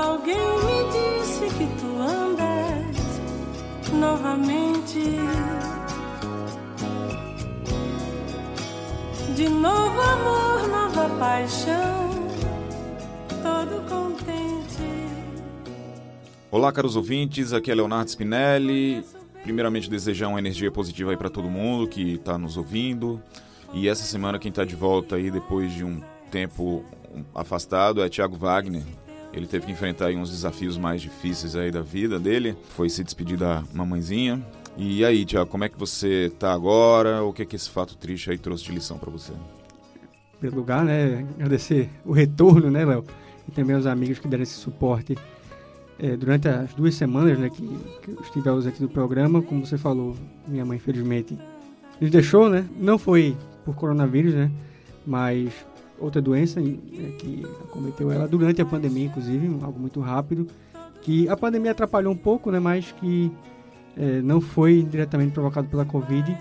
Alguém me disse que tu andas novamente. De novo amor, nova paixão, todo contente. Olá, caros ouvintes, aqui é Leonardo Spinelli. Primeiramente, desejar uma energia positiva aí para todo mundo que está nos ouvindo. E essa semana, quem está de volta aí depois de um tempo afastado é Thiago Wagner. Ele teve que enfrentar uns desafios mais difíceis aí da vida dele. Foi se despedir da mamãezinha. E aí, Thiago, como é que você está agora? O que, é que esse fato triste aí trouxe de lição para você? Primeiro lugar, né, agradecer o retorno, né, Léo? E também aos amigos que deram esse suporte é, durante as duas semanas né, que, que estivemos aqui no programa. Como você falou, minha mãe, infelizmente, nos deixou, né? Não foi por coronavírus, né? Mas outra doença né, que acometeu ela durante a pandemia, inclusive, algo muito rápido, que a pandemia atrapalhou um pouco, né? Mas que é, não foi diretamente provocado pela Covid.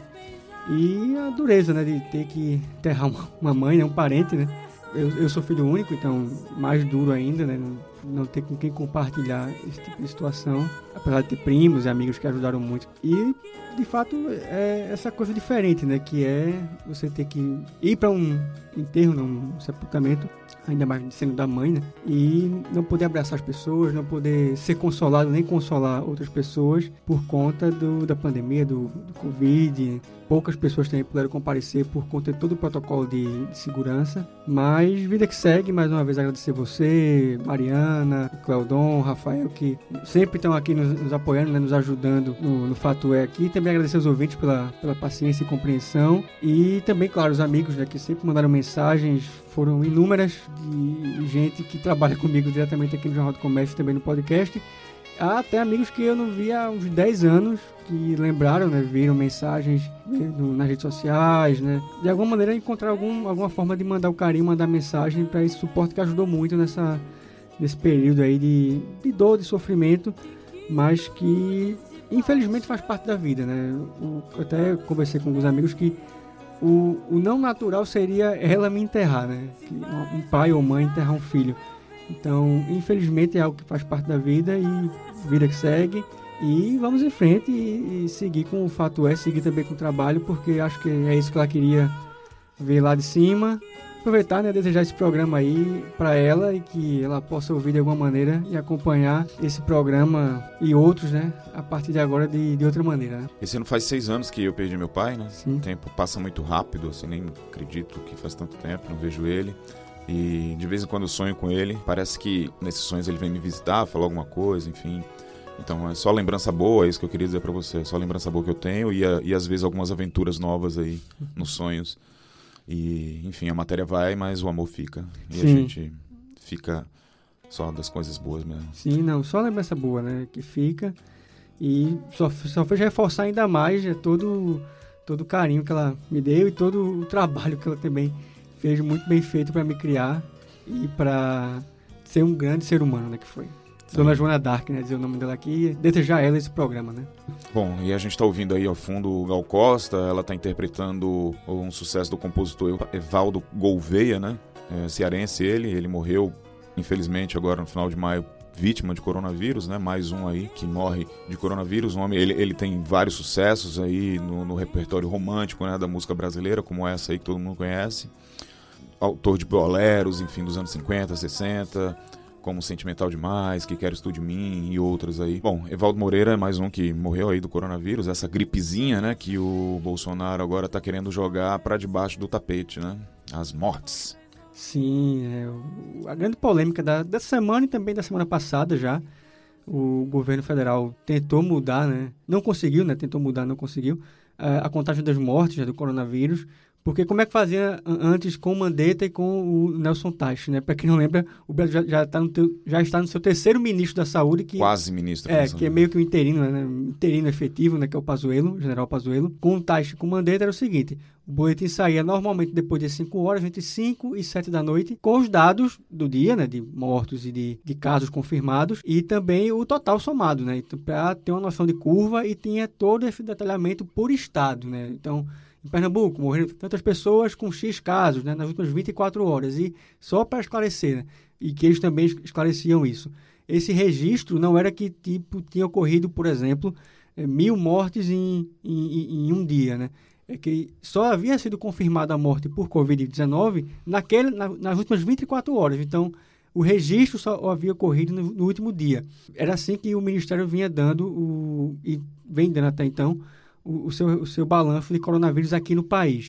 E a dureza, né? De ter que enterrar uma, mãe, né, um parente, né? Eu, eu sou filho único, então mais duro ainda, né? não ter com quem compartilhar esse tipo de situação, apesar de ter primos e amigos que ajudaram muito. E, de fato, é essa coisa diferente, né? Que é você ter que ir para um enterro, um sepultamento, ainda mais sendo da mãe, né? E não poder abraçar as pessoas, não poder ser consolado nem consolar outras pessoas por conta do, da pandemia, do, do Covid. Poucas pessoas também puderam comparecer por conta de todo o protocolo de, de segurança. Mas vida que segue, mais uma vez agradecer você, Mariana, Claudon, Rafael, que sempre estão aqui nos, nos apoiando, né, nos ajudando no, no Fato É aqui. Também agradecer aos ouvintes pela, pela paciência e compreensão. E também, claro, os amigos né, que sempre mandaram mensagens, foram inúmeras de gente que trabalha comigo diretamente aqui no Jornal do Comércio, também no podcast. Há até amigos que eu não via há uns 10 anos, que lembraram, né, viram mensagens nas redes sociais, né, de alguma maneira encontrar algum, alguma forma de mandar o carinho, mandar mensagem para esse suporte que ajudou muito nessa, nesse período aí de, de dor, de sofrimento, mas que infelizmente faz parte da vida, né. Eu até conversei com alguns amigos que o, o não natural seria ela me enterrar, né? Que um pai ou mãe enterrar um filho. Então, infelizmente é algo que faz parte da vida e vida que segue. E vamos em frente e, e, seguir com o fato é, seguir também com o trabalho, porque acho que é isso que ela queria ver lá de cima aproveitar, né, desejar esse programa aí para ela e que ela possa ouvir de alguma maneira e acompanhar esse programa e outros, né, a partir de agora de, de outra maneira. Né? Esse ano faz seis anos que eu perdi meu pai, né? Sim. O tempo passa muito rápido, assim, nem acredito que faz tanto tempo, não vejo ele. E de vez em quando eu sonho com ele. Parece que nesses sonhos ele vem me visitar, falar alguma coisa, enfim. Então é só lembrança boa, é isso que eu queria dizer para você. É só lembrança boa que eu tenho e, e às vezes algumas aventuras novas aí nos sonhos. E, enfim, a matéria vai, mas o amor fica. E Sim. a gente fica só das coisas boas mesmo. Sim, não, só lembrança boa, né? Que fica. E só, só fez reforçar ainda mais é, todo, todo o carinho que ela me deu e todo o trabalho que ela também fez muito bem feito para me criar e para ser um grande ser humano, né? Que foi. Dona Joana Dark, né? Dizer o nome dela aqui. Desejar ela esse programa, né? Bom, e a gente está ouvindo aí ao fundo o Gal Costa, ela está interpretando um sucesso do compositor Evaldo Gouveia, né? É, cearense ele, ele morreu, infelizmente, agora no final de maio, vítima de coronavírus, né? Mais um aí que morre de coronavírus. Um homem, ele, ele tem vários sucessos aí no, no repertório romântico né, da música brasileira, como essa aí que todo mundo conhece. Autor de boleros, enfim, dos anos 50, 60 como Sentimental Demais, Que Quero Estudo de Mim e outros aí. Bom, Evaldo Moreira é mais um que morreu aí do coronavírus, essa gripezinha, né, que o Bolsonaro agora tá querendo jogar para debaixo do tapete, né? As mortes. Sim, é, a grande polêmica da, da semana e também da semana passada já, o governo federal tentou mudar, né? Não conseguiu, né? Tentou mudar, não conseguiu. A, a contagem das mortes né, do coronavírus porque como é que fazia antes com o Mandetta e com o Nelson Teich, né? Para quem não lembra, o Brasil já, já, tá no teu, já está no seu terceiro ministro da Saúde, que quase ministro, é que é meio que um interino, né? Interino efetivo, né? Que é o Pazuello, o General Pazuello. Com o Teich e com o Mandetta era o seguinte: o boletim saía normalmente depois de 5 horas, entre 5 e 7 da noite, com os dados do dia, né? De mortos e de, de casos confirmados e também o total somado, né? Então, para ter uma noção de curva e tinha todo esse detalhamento por estado, né? Então Pernambuco morreram tantas pessoas com X casos né, nas últimas 24 horas. E só para esclarecer, né, e que eles também esclareciam isso. esse registro não era que tipo tinha ocorrido, por exemplo, é, mil mortes em, em, em, um dia, né? É que só havia sido confirmada a morte por Covid-19 naquele, na, nas últimas 24 horas. Então, o registro só havia ocorrido no, no, último dia. Era assim que o Ministério vinha dando, o, e vem dando até então, o, seu, o seu balanço de coronavírus aqui no país.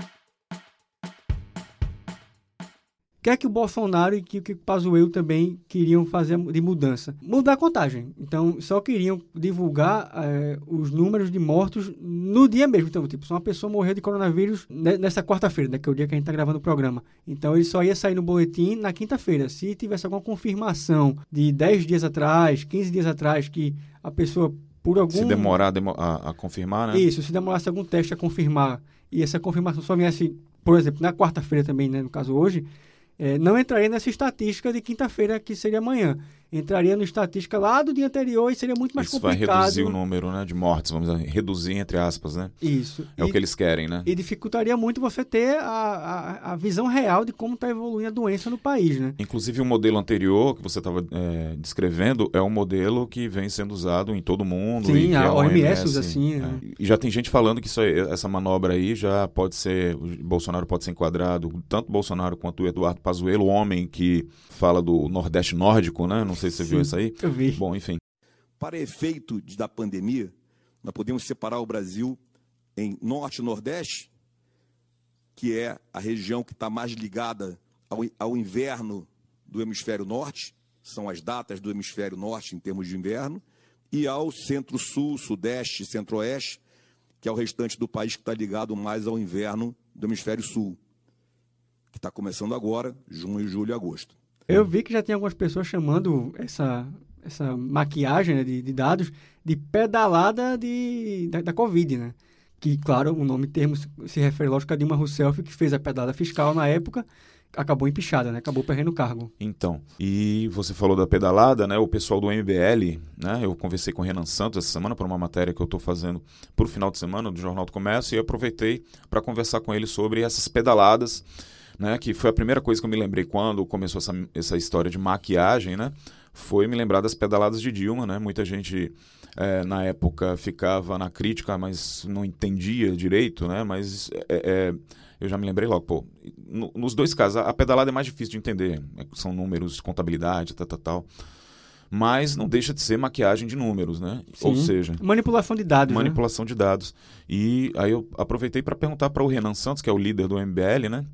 O que é que o Bolsonaro e que o Pazuello também queriam fazer de mudança? Mudar a contagem. Então, só queriam divulgar é, os números de mortos no dia mesmo. Então, tipo, se uma pessoa morreu de coronavírus nessa quarta-feira, né, que é o dia que a gente está gravando o programa. Então, ele só ia sair no boletim na quinta-feira. Se tivesse alguma confirmação de 10 dias atrás, 15 dias atrás, que a pessoa, por algum... Se demorar a, a confirmar, né? Isso, se demorasse algum teste a confirmar, e essa confirmação só viesse, por exemplo, na quarta-feira também, né, no caso hoje é, não entraria nessa estatística de quinta-feira, que seria amanhã entraria no estatística lá do dia anterior e seria muito mais Isso complicado. vai reduzir o número né, de mortes, vamos dizer, reduzir entre aspas, né? Isso. É e, o que eles querem, né? E dificultaria muito você ter a, a, a visão real de como está evoluindo a doença no país, né? Inclusive o modelo anterior que você estava é, descrevendo é um modelo que vem sendo usado em todo mundo. Sim, a, a OMS usa assim. É. Né? E já tem gente falando que isso, essa manobra aí já pode ser, o Bolsonaro pode ser enquadrado, tanto Bolsonaro quanto o Eduardo Pazuello, o homem que fala do Nordeste nórdico, né? Não sei se você Sim. viu isso aí. Eu vi. Bom, enfim. Para efeito da pandemia, nós podemos separar o Brasil em Norte e Nordeste, que é a região que está mais ligada ao, ao inverno do hemisfério norte, são as datas do hemisfério norte em termos de inverno, e ao centro-sul, sudeste, centro-oeste, que é o restante do país que está ligado mais ao inverno do hemisfério sul, que está começando agora, junho, julho e agosto. Eu vi que já tem algumas pessoas chamando essa, essa maquiagem né, de, de, dados de pedalada de, da, da, Covid, né? Que, claro, o nome termo se refere, lógico, a Dilma Rousseff, que fez a pedalada fiscal na época, acabou empichada, né? Acabou perdendo o cargo. Então, e você falou da pedalada, né? O pessoal do MBL, né? Eu conversei com o Renan Santos essa semana por uma matéria que eu estou fazendo por final de semana do Jornal do Comércio e aproveitei para conversar com ele sobre essas pedaladas né, que foi a primeira coisa que eu me lembrei quando começou essa, essa história de maquiagem, né, foi me lembrar das pedaladas de Dilma, né, muita gente é, na época ficava na crítica, mas não entendia direito, né, mas é, é, eu já me lembrei logo, pô, no, nos dois casos, a, a, pedalada é mais difícil de entender, né, são números, contabilidade, tal, tal, tal mas não deixa de ser maquiagem de números, né? Sim. Ou seja, manipulação de dados. Né? Manipulação né? de dados. E aí eu aproveitei para perguntar para o Renan Santos, que é o líder do MBL, né?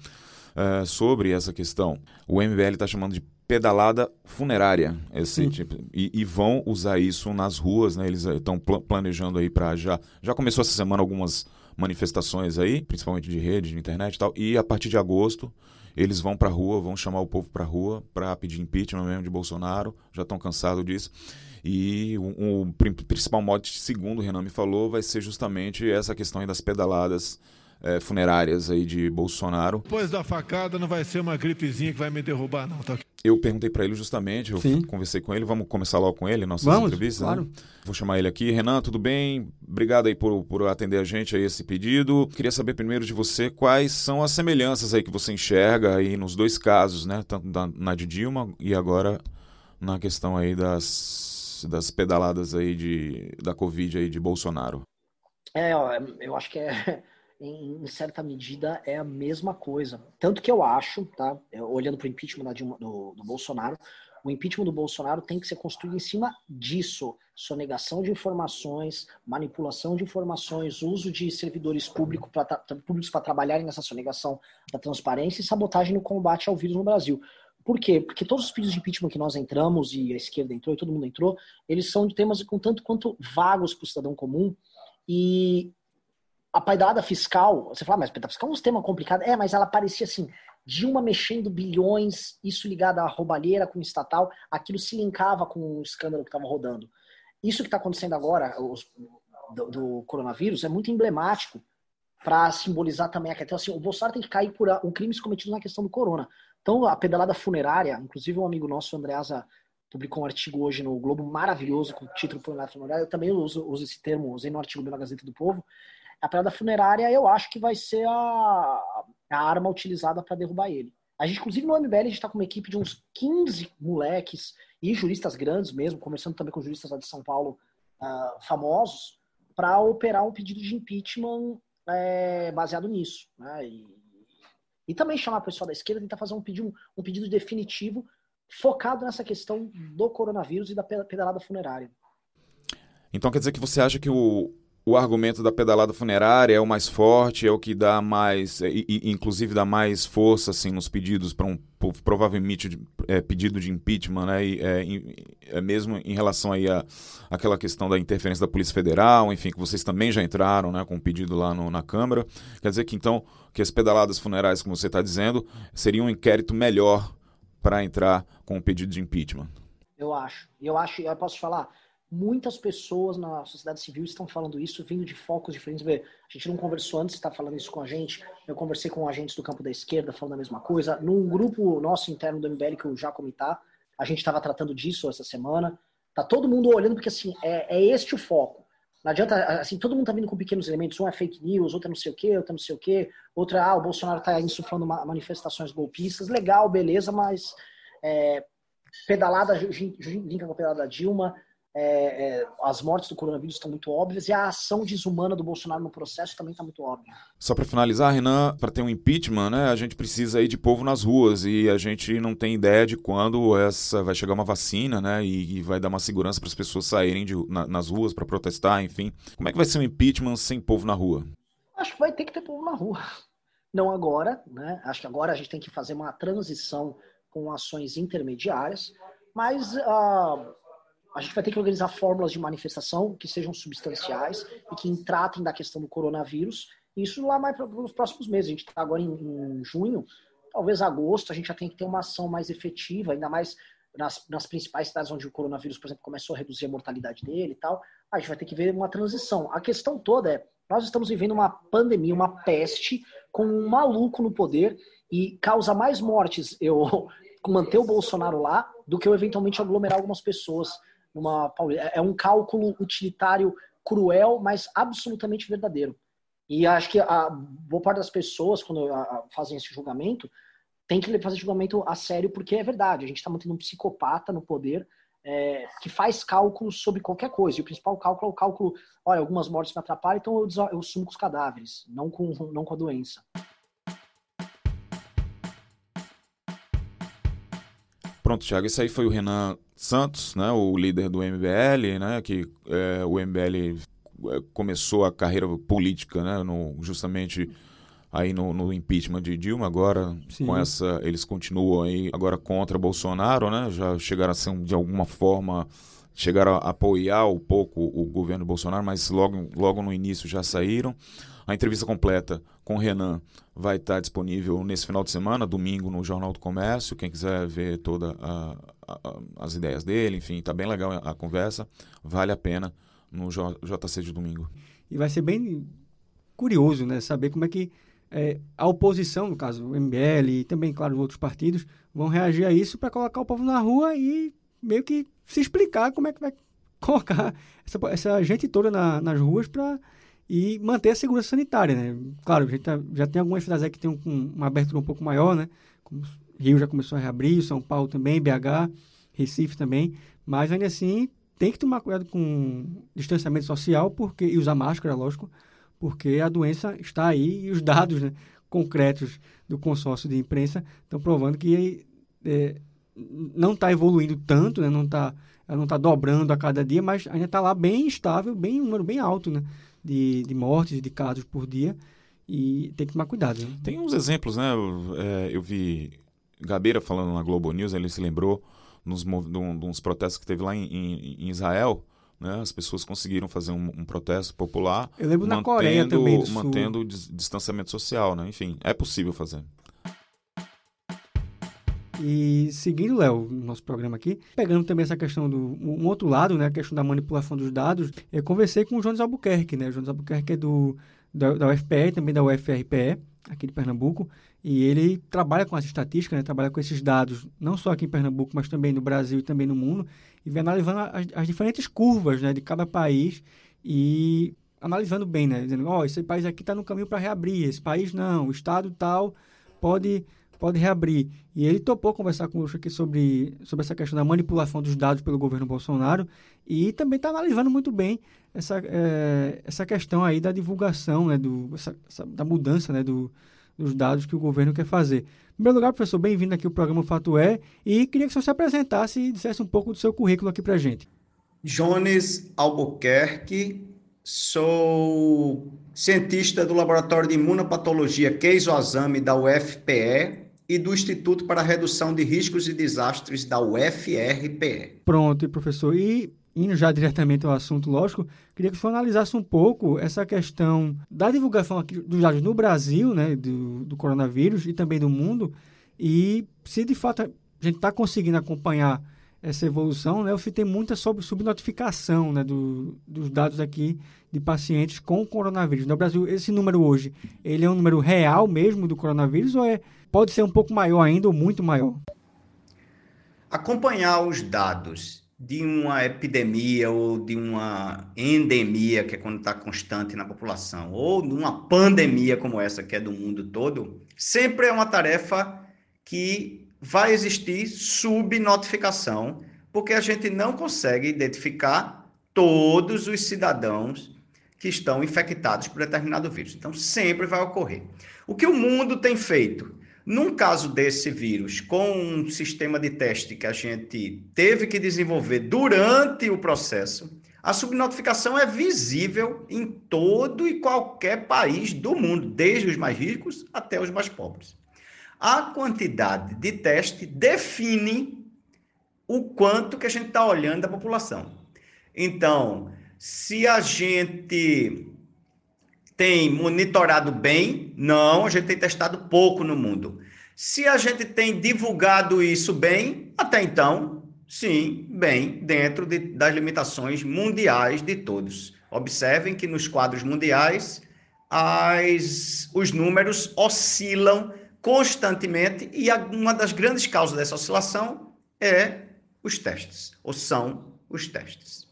Uh, sobre essa questão. O MBL está chamando de pedalada funerária, esse tipo, e, e, vão usar isso nas ruas, né? Eles estão pl planejando aí para já já começou essa semana algumas manifestações aí, principalmente de rede, de internet e tal, e a partir de agosto eles vão para a rua, vão chamar o povo para a rua para pedir impeachment mesmo de Bolsonaro, já estão cansados disso. E o, o principal mote, segundo o Renan me falou, vai ser justamente essa questão das pedaladas é, funerárias aí de Bolsonaro. Depois da facada não vai ser uma gripezinha que vai me derrubar, não. Tá? Eu perguntei para ele justamente, eu Sim. conversei com ele, vamos começar logo com ele, nossas vamos, entrevistas. Claro. Né? Vou chamar ele aqui. Renan, tudo bem? Obrigado aí por, por atender a gente a esse pedido. Queria saber primeiro de você quais são as semelhanças aí que você enxerga aí nos dois casos, né? Tanto na, na de Dilma e agora na questão aí das, das pedaladas aí de, da Covid aí de Bolsonaro. É, eu acho que é em, certa medida, é a mesma coisa. Tanto que eu acho, tá? Olhando para o impeachment do, do, Bolsonaro, o impeachment do Bolsonaro tem que ser construído em cima disso: sonegação de informações, manipulação de informações, uso de servidores público pra, públicos para trabalharem nessa sonegação da transparência e sabotagem no combate ao vírus no Brasil. Por quê? Porque todos os pedidos de impeachment que nós entramos, e a esquerda entrou, e todo mundo entrou, eles são de temas com tanto quanto vagos para o cidadão comum, e a paidada fiscal, você fala, mas a paidada fiscal é um tema complicado. É, mas ela parecia assim, Dilma mexendo bilhões, isso ligado à roubalheira com o estatal, aquilo se linkava com o escândalo que estava rodando. Isso que está acontecendo agora, os, do, do, coronavírus, é muito emblemático para simbolizar também a questão. Assim, o Bolsonaro tem que cair por um crimes cometidos na questão do corona. Então, a pedalada funerária, inclusive um amigo nosso, Andreasa, publicou um artigo hoje no Globo maravilhoso com o título Pedalada Funerária. Eu também uso, uso esse termo, usei no artigo da Gazeta do Povo a parada funerária eu acho que vai ser a, a arma utilizada para derrubar ele. A gente, inclusive, no MBL, a gente está com uma equipe de uns 15 moleques e juristas grandes mesmo, conversando também com juristas lá de São Paulo uh, famosos, para operar um pedido de impeachment é, baseado nisso. Né? E, e, também chamar o pessoal da esquerda tentar fazer um pedido, um pedido definitivo focado nessa questão do coronavírus e da pedalada funerária. Então quer dizer que você acha que o, o argumento da pedalada funerária é o mais forte, é o que dá mais, e, e, inclusive dá mais força assim nos pedidos para um provavelmente é, pedido de impeachment, né? E, é, é, mesmo em relação aí a aquela questão da interferência da Polícia Federal, enfim, que vocês também já entraram, né, com um pedido lá no, na Câmara. Quer dizer que então que as pedaladas funerárias, como você está dizendo, seria um inquérito melhor para entrar com o um pedido de impeachment. Eu acho. Eu acho. Eu posso falar muitas pessoas na sociedade civil estão falando isso, vindo de focos diferentes. A gente não conversou antes, está falando isso com a gente. Eu conversei com agentes do campo da esquerda falando a mesma coisa. Num grupo nosso interno do MBL, que eu já comentar, a gente estava tratando disso essa semana. Tá todo mundo olhando, porque assim, é, é este o foco. Não adianta, assim, todo mundo tá vindo com pequenos elementos. Um é fake news, outro é não sei o quê, outro é não sei o quê. Outra, ah, o Bolsonaro tá insuflando manifestações golpistas. Legal, beleza, mas é, pedalada, linka com a pedalada da Dilma, é, é, as mortes do coronavírus estão muito óbvias e a ação desumana do Bolsonaro no processo também está muito óbvia. Só para finalizar, Renan, para ter um impeachment, né, a gente precisa aí de povo nas ruas e a gente não tem ideia de quando essa vai chegar uma vacina, né, e, e vai dar uma segurança para as pessoas saírem de, na, nas ruas para protestar, enfim. Como é que vai ser um impeachment sem povo na rua? Acho que vai ter que ter povo na rua. Não agora, né? Acho que agora a gente tem que fazer uma transição com ações intermediárias, mas uh, a gente vai ter que organizar fórmulas de manifestação que sejam substanciais e que tratem da questão do coronavírus. Isso lá mais para os próximos meses. A gente está agora em, em, junho, talvez agosto, a gente já tem que ter uma ação mais efetiva, ainda mais nas, nas principais cidades onde o coronavírus, por exemplo, começou a reduzir a mortalidade dele e tal. A gente vai ter que ver uma transição. A questão toda é, nós estamos vivendo uma pandemia, uma peste, com um maluco no poder e causa mais mortes eu manter o Bolsonaro lá do que eu eventualmente aglomerar algumas pessoas é, é um cálculo utilitário cruel, mas absolutamente verdadeiro. E acho que a boa parte das pessoas, quando fazem esse julgamento, tem que fazer julgamento a sério, porque é verdade. A gente está mantendo um psicopata no poder é, que faz cálculos sobre qualquer coisa. E o principal cálculo é o cálculo: olha, algumas mortes me atrapalham, então eu, eu sumo com os cadáveres, não com, não com a doença. Pronto, Thiago, esse aí foi o Renan Santos, né, o líder do MBL, né, que é, o MBL é, começou a carreira política, né, no, justamente aí no, no, impeachment de Dilma, agora Sim. com essa eles continuam aí agora contra Bolsonaro, né, já chegaram a ser de alguma forma chegaram a apoiar um pouco o governo Bolsonaro, mas logo logo no início já saíram. A entrevista completa com o Renan vai estar disponível nesse final de semana, domingo, no Jornal do Comércio. Quem quiser ver todas as ideias dele, enfim, está bem legal a, conversa. Vale a pena no J, JC de domingo. E vai ser bem curioso, né? Saber como é que é, a oposição, no caso o MBL e também, claro, outros partidos, vão reagir a isso para colocar o povo na rua e meio que se explicar como é que vai colocar essa, essa gente toda na, nas ruas para e manter a segurança sanitária, né? Claro, a gente tá, já tem algumas cidades que tem um, uma abertura um pouco maior, né? Como Rio já começou a reabrir, São Paulo também, BH, Recife também, mas ainda assim tem que tomar cuidado com distanciamento social porque e usar máscara, lógico, porque a doença está aí e os dados né, concretos do consórcio de imprensa estão provando que é, não está evoluindo tanto, né? Não está ela não está dobrando a cada dia, mas ainda está lá bem estável, bem um número bem alto, né? De, de mortes, de casos por dia, e tem que tomar cuidado. Né? Tem uns exemplos, né? Eu, é, eu vi Gabeira falando na Globo News, ele se lembrou nos, de, uns protestos que teve lá em, em, em Israel, né? As pessoas conseguiram fazer um, um, protesto popular. Eu lembro mantendo, na Coreia também. mantendo o distanciamento social, né? Enfim, é possível fazer. E seguindo, Léo, nosso programa aqui, pegando também essa questão do um outro lado, né, a questão da manipulação dos dados, eu conversei com o Jones Albuquerque, né? O Jones Albuquerque é do da, da UFPE, também da UFRPE, aqui de Pernambuco, e ele trabalha com essa estatística, né, trabalha com esses dados, não só aqui em Pernambuco, mas também no Brasil e também no mundo, e vem analisando as, as diferentes curvas né, de cada país e analisando bem, né, dizendo, ó, oh, esse país aqui está no caminho para reabrir, esse país não, o estado tal pode pode reabrir. E ele topou conversar conosco aqui sobre, sobre essa questão da manipulação dos dados pelo governo Bolsonaro e também está analisando muito bem essa, é, essa questão aí da divulgação, né, do, essa, essa, da mudança né, do, dos dados que o governo quer fazer. Em primeiro lugar, professor, bem-vindo aqui ao programa Fato É e queria que o senhor se apresentasse e dissesse um pouco do seu currículo aqui para a gente. Jones Albuquerque, sou cientista do Laboratório de Imunopatologia Keizo Azami da UFPE e do Instituto para a Redução de Riscos e Desastres da UFRPE. Pronto, e professor, e indo já diretamente ao assunto, lógico, queria que o senhor analisasse um pouco essa questão da divulgação dos dados no Brasil, né, do, do coronavírus e também do mundo, e se de fato a gente está conseguindo acompanhar essa evolução, né, se tem muita subnotificação né, do, dos dados aqui de pacientes com coronavírus. No Brasil, esse número hoje, ele é um número real mesmo do coronavírus ou é pode ser um pouco maior ainda ou muito maior? Acompanhar os dados de uma epidemia ou de uma endemia, que é quando está constante na população, ou de uma pandemia como essa, que é do mundo todo, sempre é uma tarefa que vai existir subnotificação, porque a gente não consegue identificar todos os cidadãos que estão infectados por determinado vírus. Então, sempre vai ocorrer. O que o mundo tem feito? Num caso desse vírus, com um sistema de teste que a gente teve que desenvolver durante o processo, a subnotificação é visível em todo e qualquer país do mundo, desde os mais ricos até os mais pobres. A quantidade de teste define o quanto que a gente está olhando da população. Então, se a gente tem monitorado bem? Não, a gente tem testado pouco no mundo. Se a gente tem divulgado isso bem, até então, sim, bem, dentro de, das limitações mundiais de todos. Observem que nos quadros mundiais as, os números oscilam constantemente e uma das grandes causas dessa oscilação é os testes, ou são os testes.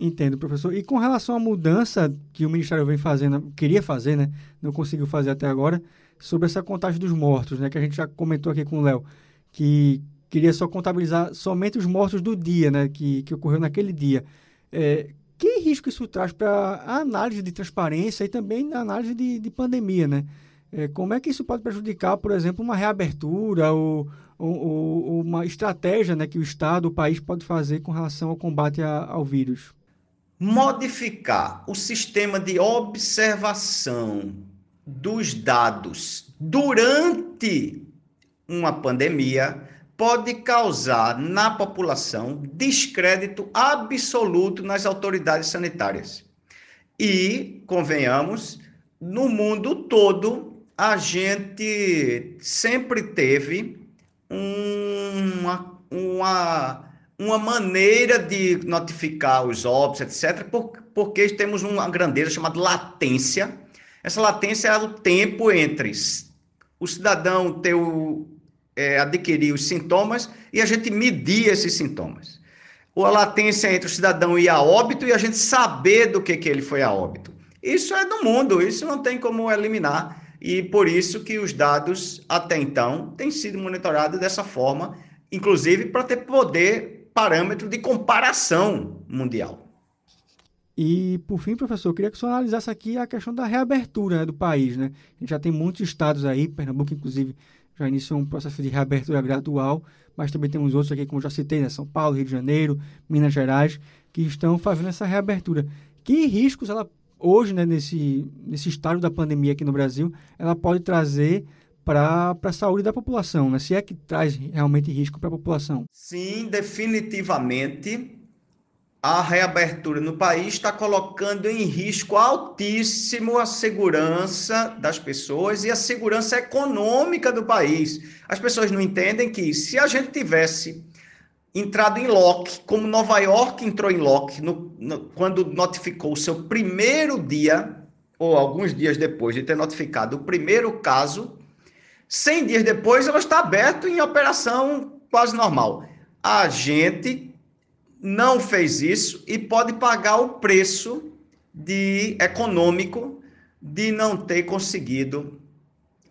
Entendo, professor. E com relação à mudança que o Ministério vem fazendo, queria fazer, né? Não conseguiu fazer até agora, sobre essa contagem dos mortos, né? Que a gente já comentou aqui com o Léo, que queria só contabilizar somente os mortos do dia, né? Que, que ocorreu naquele dia. É, que risco isso traz para a análise de transparência e também na análise de, de pandemia, né? É, como é que isso pode prejudicar, por exemplo, uma reabertura ou, ou, ou, uma estratégia né, que o Estado, o país pode fazer com relação ao combate a, ao vírus? modificar o sistema de observação dos dados durante uma pandemia pode causar na população descrédito absoluto nas autoridades sanitárias. E, convenhamos, no mundo todo, a gente sempre teve uma, uma uma maneira de notificar os óbitos, etc., porque temos uma grandeza chamada latência. Essa latência é o tempo entre o cidadão ter o, é, adquirir os sintomas e a gente medir esses sintomas. Ou a latência entre o cidadão ir a óbito e a gente saber do que, que ele foi a óbito. Isso é do mundo, isso não tem como eliminar. E por isso que os dados, até então, têm sido monitorados dessa forma, inclusive para ter poder parâmetro de comparação mundial. E, por fim, professor, eu queria que o senhor analisasse aqui a questão da reabertura né, do país. Né? A gente já tem muitos estados aí, Pernambuco, inclusive, já iniciou um processo de reabertura gradual, mas também temos outros aqui, como já citei, né? São Paulo, Rio de Janeiro, Minas Gerais, que estão fazendo essa reabertura. Que riscos ela, hoje, né, nesse, nesse estado da pandemia aqui no Brasil, ela pode trazer para a saúde da população, né? se é que traz realmente risco para a população. Sim, definitivamente. A reabertura no país está colocando em risco altíssimo a segurança das pessoas e a segurança econômica do país. As pessoas não entendem que se a gente tivesse entrado em lock, como Nova York entrou em lock no, no, quando notificou o seu primeiro dia, ou alguns dias depois de ter notificado o primeiro caso, 100 dias depois, ela está aberta em operação quase normal. A gente não fez isso e pode pagar o preço de econômico de não ter conseguido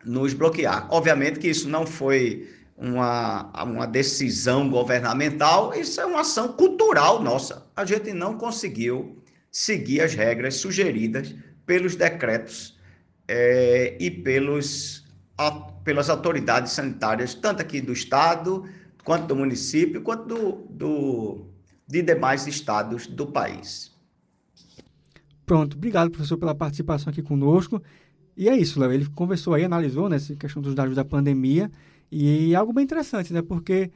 nos bloquear. Obviamente que isso não foi uma, uma decisão governamental, isso é uma ação cultural nossa. A gente não conseguiu seguir as regras sugeridas pelos decretos é, e pelos, a, pelas autoridades sanitárias, tanto aqui do Estado, quanto do município, quanto do, do, de demais estados do país. Pronto, obrigado, professor, pela participação aqui conosco. E é isso, Léo. Ele conversou aí, analisou né, essa questão dos dados da pandemia. E é algo bem interessante, né? Porque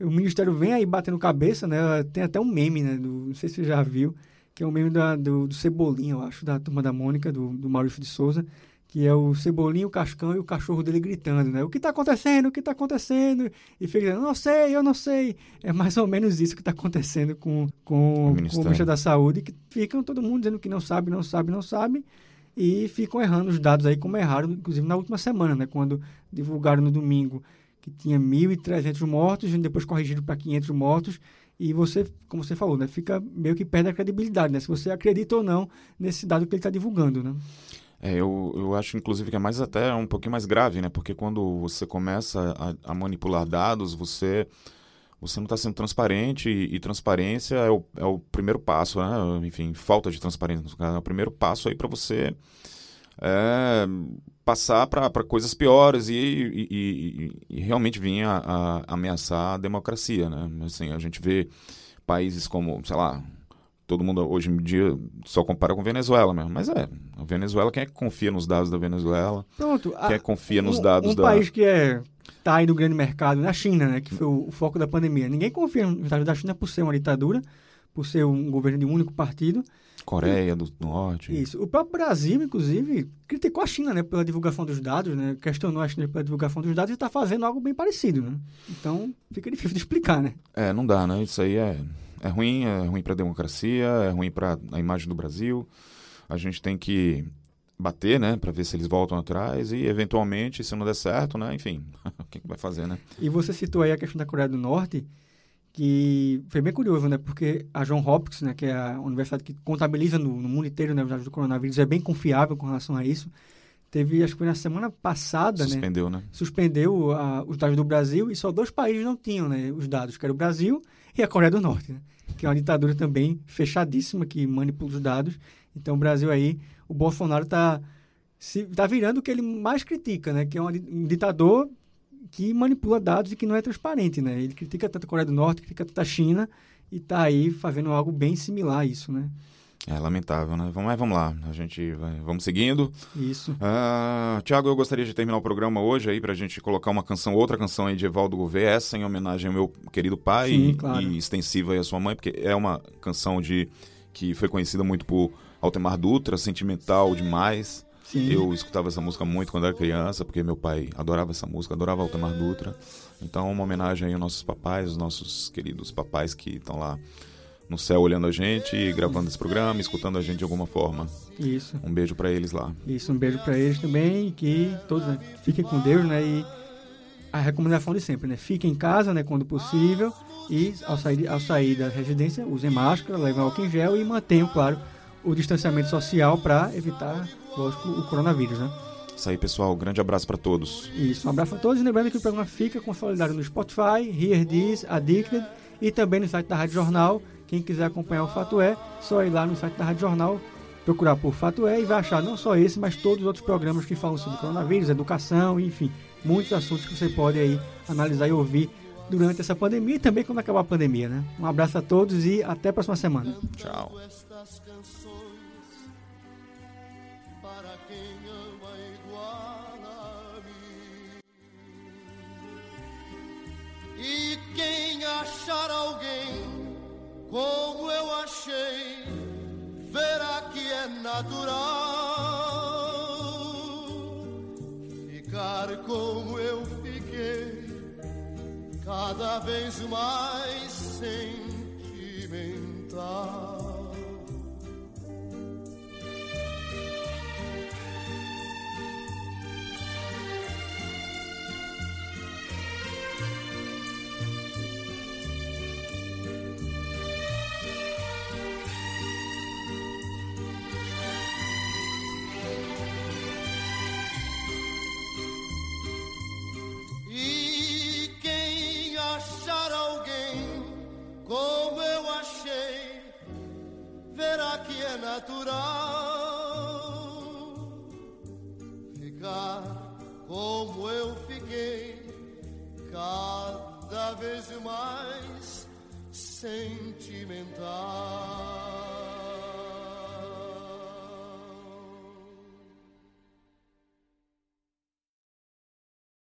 o Ministério vem aí batendo cabeça, né? Tem até um meme, né? Do, não sei se você já viu, que é um meme da, do, do Cebolinha, eu acho, da turma da Mônica, do, do Maurício de Souza, que é o Cebolinha, o Cascão e o cachorro dele gritando, né? O que está acontecendo? O que está acontecendo? E fica dizendo, não sei, eu não sei. É mais ou menos isso que está acontecendo com, com, o, com o Ministério da Saúde, que ficam todo mundo dizendo que não sabe, não sabe, não sabe, e ficam errando os dados aí, como erraram, inclusive na última semana, né? Quando divulgaram no domingo que tinha 1.300 mortos, e depois corrigiram para 500 mortos, e você, como você falou, né, fica meio que perde a credibilidade, né, se você acredita ou não nesse dado que ele está divulgando, né? É, eu, eu acho, inclusive, que é mais até um pouquinho mais grave, né? Porque quando você começa a, a manipular dados, você você não está sendo transparente e, e, transparência é o, é o primeiro passo, né? Enfim, falta de transparência é o primeiro passo aí para você é, passar para coisas piores e, e, e, realmente vir a, a, ameaçar a democracia, né? Assim, a gente vê países como, sei lá, todo mundo hoje em dia só compara com Venezuela mesmo. Mas é, a Venezuela, quem é que confia nos dados da Venezuela? Pronto. Quem é que confia nos dados um da... Um país que é, tá aí no grande mercado, na China, né, que foi o, o foco da pandemia. Ninguém confia nos dados da China por ser uma ditadura, por ser um governo de um único partido. Coreia do Norte. Isso. O próprio Brasil, inclusive, criticou a China né, pela divulgação dos dados, né, questionou a China pela divulgação dos dados e está fazendo algo bem parecido. Né? Então, fica difícil de explicar, né? É, não dá, né? Isso aí é é ruim, é ruim para a democracia, é ruim para a imagem do Brasil. A gente tem que bater, né, para ver se eles voltam atrás e eventualmente, se não der certo, né, enfim, o que, vai fazer, né? E você citou aí a questão da Coreia do Norte, que foi bem curioso, né, porque a John Hopkins, né, que é a universidade que contabiliza no, no mundo inteiro, né, os dados do coronavírus, é bem confiável com relação a isso. Teve, acho que foi na semana passada, Suspendeu, né? né? Suspendeu a, os dados do Brasil e só dois países não tinham, né, os dados, que era o Brasil e a Coreia do Norte, né? que é uma ditadura também fechadíssima, que manipula os dados. Então, o Brasil aí, o Bolsonaro está tá virando o que ele mais critica, né? Que é um ditador que manipula dados e que não é transparente, né? Ele critica tanto a Coreia do Norte, critica tanto a China e está aí fazendo algo bem similar a isso, né? É lamentável, né? Vamos, mas vamos lá, a gente vai, vamos seguindo. Isso. Uh, Tiago, eu gostaria de terminar o programa hoje aí para a gente colocar uma canção, outra canção aí de Evaldo Gouveia, essa em homenagem ao meu querido pai Sim, e, claro. e extensiva aí à sua mãe, porque é uma canção de que foi conhecida muito por Altemar Dutra, sentimental demais. Sim. Eu escutava essa música muito quando era criança, porque meu pai adorava essa música, adorava Altemar Dutra. Então, uma homenagem aí aos nossos papais, os nossos queridos papais que estão lá no céu olhando a gente, gravando esse programa, escutando a gente de alguma forma. Isso. Um beijo para eles lá. Isso, um beijo para eles também que todos né, fiquem com Deus, né? E a recomendação de sempre, né? Fiquem em casa, né, quando possível e ao sair, ao sair da residência, usem máscara, levem álcool em gel e mantenham, claro, o distanciamento social para evitar, lógico, o coronavírus, né? Isso aí, pessoal. Grande abraço para todos. Isso, um abraço a todos. E lembrando que o programa fica consolidado no Spotify, Here This, Addicted e também no site da Rádio Jornal quem quiser acompanhar o Fato É, só ir lá no site da Rádio Jornal, procurar por Fato É e vai achar não só esse, mas todos os outros programas que falam sobre coronavírus, educação, enfim, muitos assuntos que você pode aí analisar e ouvir durante essa pandemia e também quando acabar a pandemia, né? Um abraço a todos e até a próxima semana. Tchau. E quem achar alguém como eu achei, verá que é natural ficar como eu fiquei, cada vez mais sentimental.